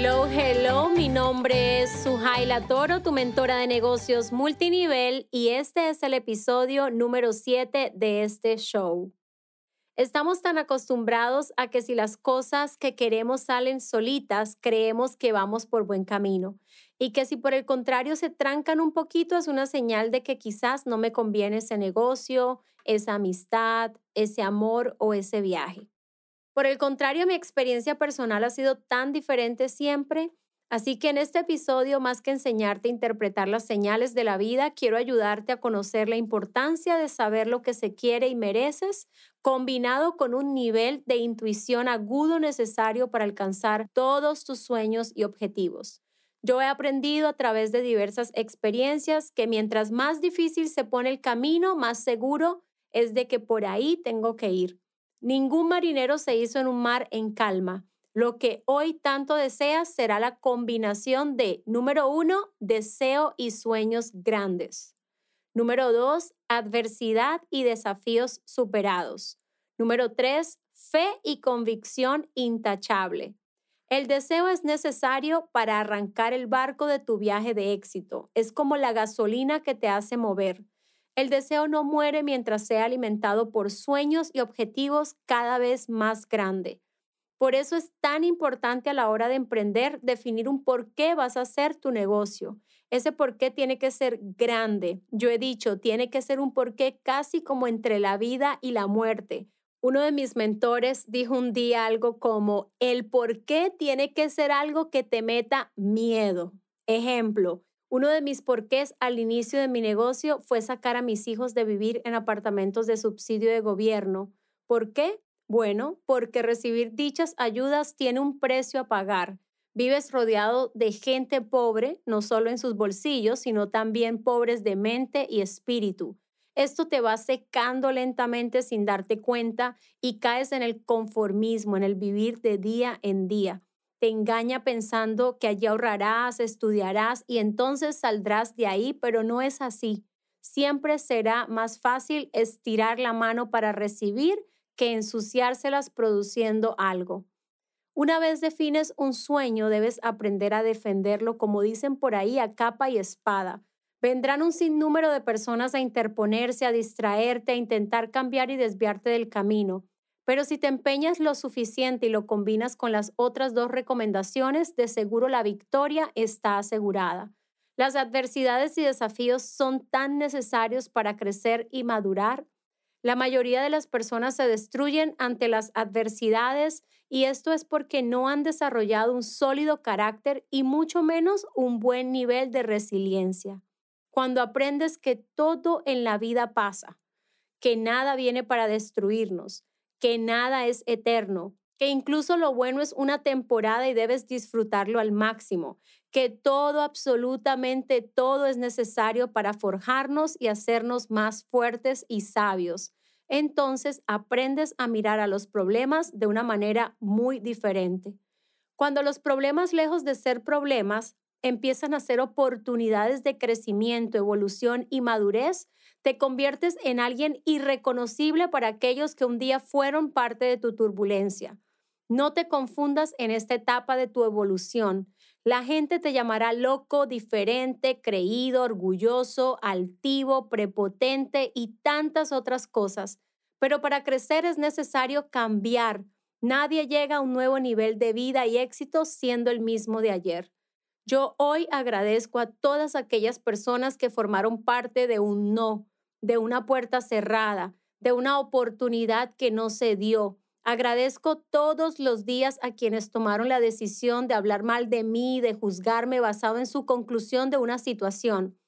Hello, hello, mi nombre es Suhaila Toro, tu mentora de negocios multinivel y este es el episodio número 7 de este show. Estamos tan acostumbrados a que si las cosas que queremos salen solitas, creemos que vamos por buen camino y que si por el contrario se trancan un poquito es una señal de que quizás no me conviene ese negocio, esa amistad, ese amor o ese viaje. Por el contrario, mi experiencia personal ha sido tan diferente siempre, así que en este episodio, más que enseñarte a interpretar las señales de la vida, quiero ayudarte a conocer la importancia de saber lo que se quiere y mereces, combinado con un nivel de intuición agudo necesario para alcanzar todos tus sueños y objetivos. Yo he aprendido a través de diversas experiencias que mientras más difícil se pone el camino, más seguro es de que por ahí tengo que ir. Ningún marinero se hizo en un mar en calma. Lo que hoy tanto deseas será la combinación de, número uno, deseo y sueños grandes. Número dos, adversidad y desafíos superados. Número tres, fe y convicción intachable. El deseo es necesario para arrancar el barco de tu viaje de éxito. Es como la gasolina que te hace mover. El deseo no muere mientras sea alimentado por sueños y objetivos cada vez más grandes. Por eso es tan importante a la hora de emprender definir un por qué vas a hacer tu negocio. Ese por qué tiene que ser grande. Yo he dicho, tiene que ser un por qué casi como entre la vida y la muerte. Uno de mis mentores dijo un día algo como, el por qué tiene que ser algo que te meta miedo. Ejemplo, uno de mis porqués al inicio de mi negocio fue sacar a mis hijos de vivir en apartamentos de subsidio de gobierno. ¿Por qué? Bueno, porque recibir dichas ayudas tiene un precio a pagar. Vives rodeado de gente pobre, no solo en sus bolsillos, sino también pobres de mente y espíritu. Esto te va secando lentamente sin darte cuenta y caes en el conformismo, en el vivir de día en día te engaña pensando que allí ahorrarás, estudiarás y entonces saldrás de ahí, pero no es así. Siempre será más fácil estirar la mano para recibir que ensuciárselas produciendo algo. Una vez defines un sueño, debes aprender a defenderlo, como dicen por ahí, a capa y espada. Vendrán un sinnúmero de personas a interponerse, a distraerte, a intentar cambiar y desviarte del camino. Pero si te empeñas lo suficiente y lo combinas con las otras dos recomendaciones, de seguro la victoria está asegurada. Las adversidades y desafíos son tan necesarios para crecer y madurar. La mayoría de las personas se destruyen ante las adversidades y esto es porque no han desarrollado un sólido carácter y mucho menos un buen nivel de resiliencia. Cuando aprendes que todo en la vida pasa, que nada viene para destruirnos, que nada es eterno, que incluso lo bueno es una temporada y debes disfrutarlo al máximo, que todo, absolutamente todo es necesario para forjarnos y hacernos más fuertes y sabios. Entonces aprendes a mirar a los problemas de una manera muy diferente. Cuando los problemas, lejos de ser problemas, empiezan a ser oportunidades de crecimiento, evolución y madurez, te conviertes en alguien irreconocible para aquellos que un día fueron parte de tu turbulencia. No te confundas en esta etapa de tu evolución. La gente te llamará loco, diferente, creído, orgulloso, altivo, prepotente y tantas otras cosas. Pero para crecer es necesario cambiar. Nadie llega a un nuevo nivel de vida y éxito siendo el mismo de ayer. Yo hoy agradezco a todas aquellas personas que formaron parte de un no, de una puerta cerrada, de una oportunidad que no se dio. Agradezco todos los días a quienes tomaron la decisión de hablar mal de mí, de juzgarme basado en su conclusión de una situación.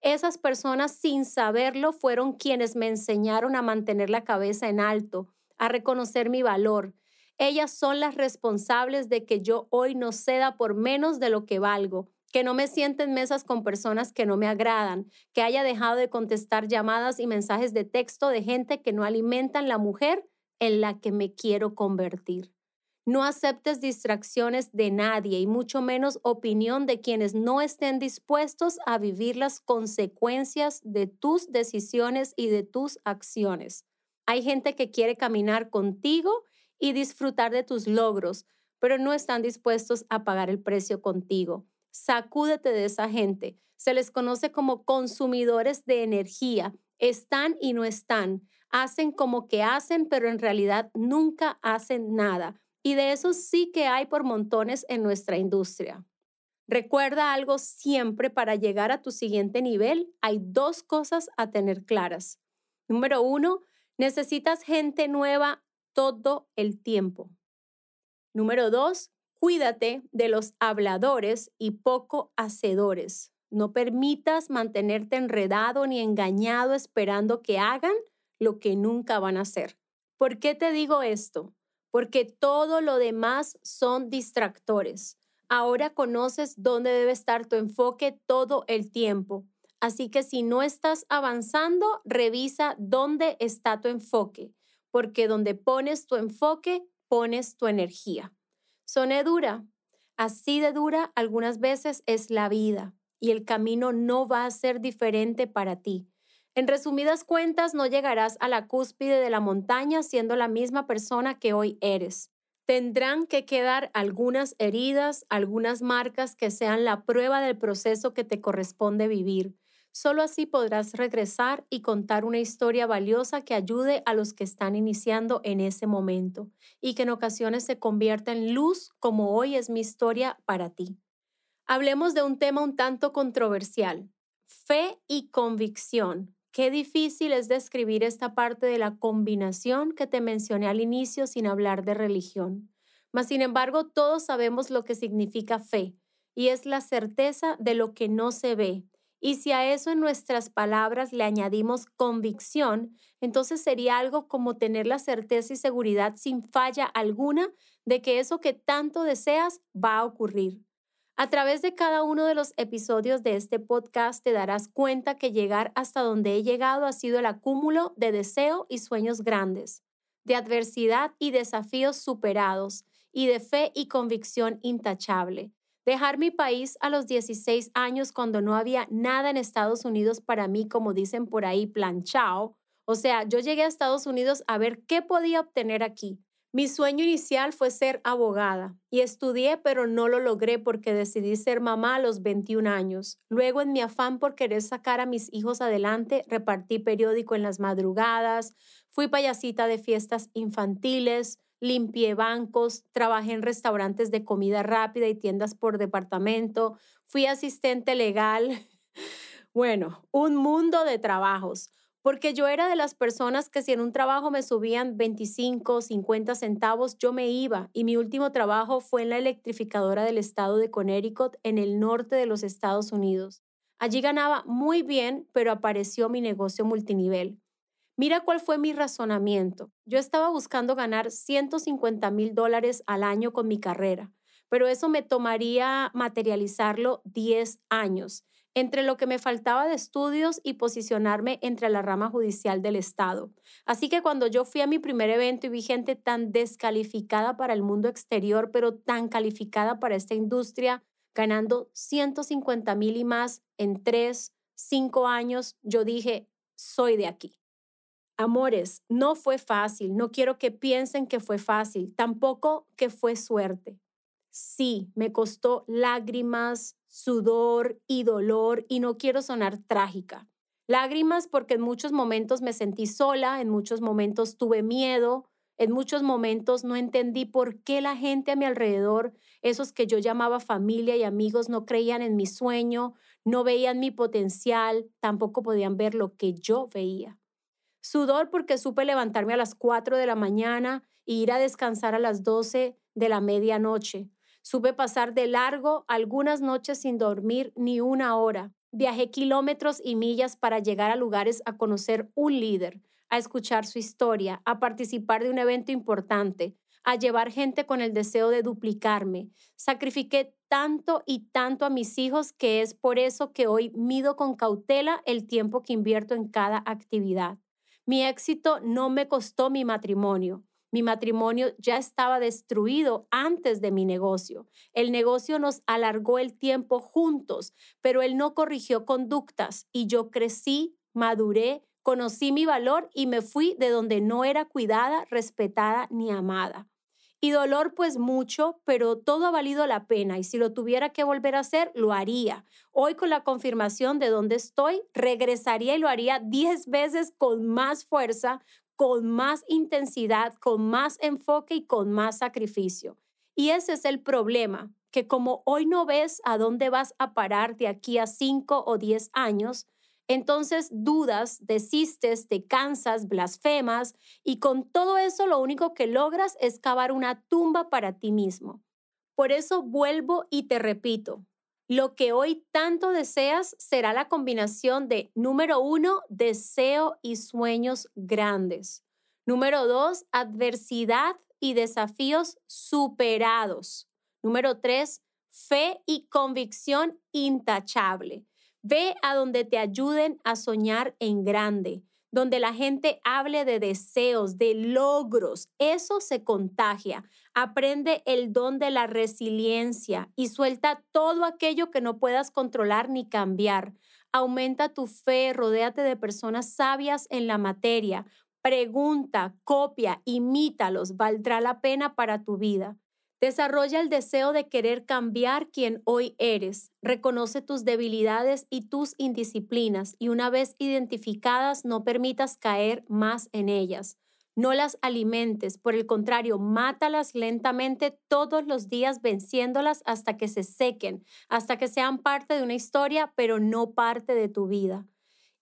Esas personas sin saberlo fueron quienes me enseñaron a mantener la cabeza en alto, a reconocer mi valor, ellas son las responsables de que yo hoy no ceda por menos de lo que valgo, que no me siente en mesas con personas que no me agradan, que haya dejado de contestar llamadas y mensajes de texto de gente que no alimentan la mujer en la que me quiero convertir. No aceptes distracciones de nadie y mucho menos opinión de quienes no estén dispuestos a vivir las consecuencias de tus decisiones y de tus acciones. Hay gente que quiere caminar contigo y disfrutar de tus logros, pero no están dispuestos a pagar el precio contigo. Sacúdete de esa gente. Se les conoce como consumidores de energía. Están y no están. Hacen como que hacen, pero en realidad nunca hacen nada. Y de eso sí que hay por montones en nuestra industria. Recuerda algo siempre para llegar a tu siguiente nivel. Hay dos cosas a tener claras. Número uno, necesitas gente nueva todo el tiempo. Número dos, cuídate de los habladores y poco hacedores. No permitas mantenerte enredado ni engañado esperando que hagan lo que nunca van a hacer. ¿Por qué te digo esto? Porque todo lo demás son distractores. Ahora conoces dónde debe estar tu enfoque todo el tiempo. Así que si no estás avanzando, revisa dónde está tu enfoque, porque donde pones tu enfoque, pones tu energía. Soné dura. Así de dura algunas veces es la vida y el camino no va a ser diferente para ti. En resumidas cuentas, no llegarás a la cúspide de la montaña siendo la misma persona que hoy eres. Tendrán que quedar algunas heridas, algunas marcas que sean la prueba del proceso que te corresponde vivir. Solo así podrás regresar y contar una historia valiosa que ayude a los que están iniciando en ese momento y que en ocasiones se convierta en luz como hoy es mi historia para ti. Hablemos de un tema un tanto controversial, fe y convicción. Qué difícil es describir esta parte de la combinación que te mencioné al inicio sin hablar de religión. Mas, sin embargo, todos sabemos lo que significa fe, y es la certeza de lo que no se ve. Y si a eso en nuestras palabras le añadimos convicción, entonces sería algo como tener la certeza y seguridad sin falla alguna de que eso que tanto deseas va a ocurrir. A través de cada uno de los episodios de este podcast te darás cuenta que llegar hasta donde he llegado ha sido el acúmulo de deseo y sueños grandes, de adversidad y desafíos superados, y de fe y convicción intachable. Dejar mi país a los 16 años cuando no había nada en Estados Unidos para mí, como dicen por ahí, planchao. O sea, yo llegué a Estados Unidos a ver qué podía obtener aquí mi sueño inicial fue ser abogada y estudié, pero no lo logré porque decidí ser mamá a los 21 años. Luego, en mi afán por querer sacar a mis hijos adelante, repartí periódico en las madrugadas, fui payasita de fiestas infantiles, limpié bancos, trabajé en restaurantes de comida rápida y tiendas por departamento, fui asistente legal. Bueno, un mundo de trabajos porque yo era de las personas que si en un trabajo me subían 25, 50 centavos, yo me iba y mi último trabajo fue en la electrificadora del estado de Connecticut en el norte de los Estados Unidos. Allí ganaba muy bien, pero apareció mi negocio multinivel. Mira cuál fue mi razonamiento. Yo estaba buscando ganar 150 mil dólares al año con mi carrera, pero eso me tomaría materializarlo 10 años entre lo que me faltaba de estudios y posicionarme entre la rama judicial del Estado. Así que cuando yo fui a mi primer evento y vi gente tan descalificada para el mundo exterior, pero tan calificada para esta industria, ganando 150 mil y más en tres, cinco años, yo dije, soy de aquí. Amores, no fue fácil, no quiero que piensen que fue fácil, tampoco que fue suerte. Sí, me costó lágrimas, sudor y dolor y no quiero sonar trágica. Lágrimas porque en muchos momentos me sentí sola, en muchos momentos tuve miedo, en muchos momentos no entendí por qué la gente a mi alrededor, esos que yo llamaba familia y amigos, no creían en mi sueño, no veían mi potencial, tampoco podían ver lo que yo veía. Sudor porque supe levantarme a las 4 de la mañana e ir a descansar a las 12 de la medianoche. Supe pasar de largo algunas noches sin dormir ni una hora. Viajé kilómetros y millas para llegar a lugares a conocer un líder, a escuchar su historia, a participar de un evento importante, a llevar gente con el deseo de duplicarme. Sacrifiqué tanto y tanto a mis hijos que es por eso que hoy mido con cautela el tiempo que invierto en cada actividad. Mi éxito no me costó mi matrimonio. Mi matrimonio ya estaba destruido antes de mi negocio. El negocio nos alargó el tiempo juntos, pero él no corrigió conductas y yo crecí, maduré, conocí mi valor y me fui de donde no era cuidada, respetada ni amada. Y dolor pues mucho, pero todo ha valido la pena y si lo tuviera que volver a hacer, lo haría. Hoy con la confirmación de dónde estoy, regresaría y lo haría 10 veces con más fuerza, con más intensidad, con más enfoque y con más sacrificio. Y ese es el problema, que como hoy no ves a dónde vas a parar de aquí a 5 o 10 años, entonces dudas, desistes, te cansas, blasfemas y con todo eso lo único que logras es cavar una tumba para ti mismo. Por eso vuelvo y te repito, lo que hoy tanto deseas será la combinación de, número uno, deseo y sueños grandes. Número dos, adversidad y desafíos superados. Número tres, fe y convicción intachable. Ve a donde te ayuden a soñar en grande, donde la gente hable de deseos, de logros. Eso se contagia. Aprende el don de la resiliencia y suelta todo aquello que no puedas controlar ni cambiar. Aumenta tu fe, rodéate de personas sabias en la materia. Pregunta, copia, imítalos, valdrá la pena para tu vida. Desarrolla el deseo de querer cambiar quien hoy eres. Reconoce tus debilidades y tus indisciplinas y una vez identificadas no permitas caer más en ellas. No las alimentes, por el contrario, mátalas lentamente todos los días venciéndolas hasta que se sequen, hasta que sean parte de una historia, pero no parte de tu vida.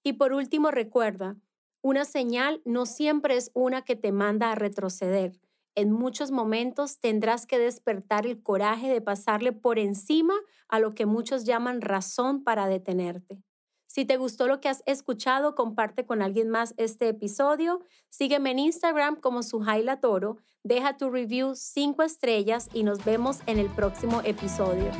Y por último, recuerda, una señal no siempre es una que te manda a retroceder en muchos momentos tendrás que despertar el coraje de pasarle por encima a lo que muchos llaman razón para detenerte. Si te gustó lo que has escuchado, comparte con alguien más este episodio. Sígueme en Instagram como Sujaila Toro. Deja tu review 5 estrellas y nos vemos en el próximo episodio.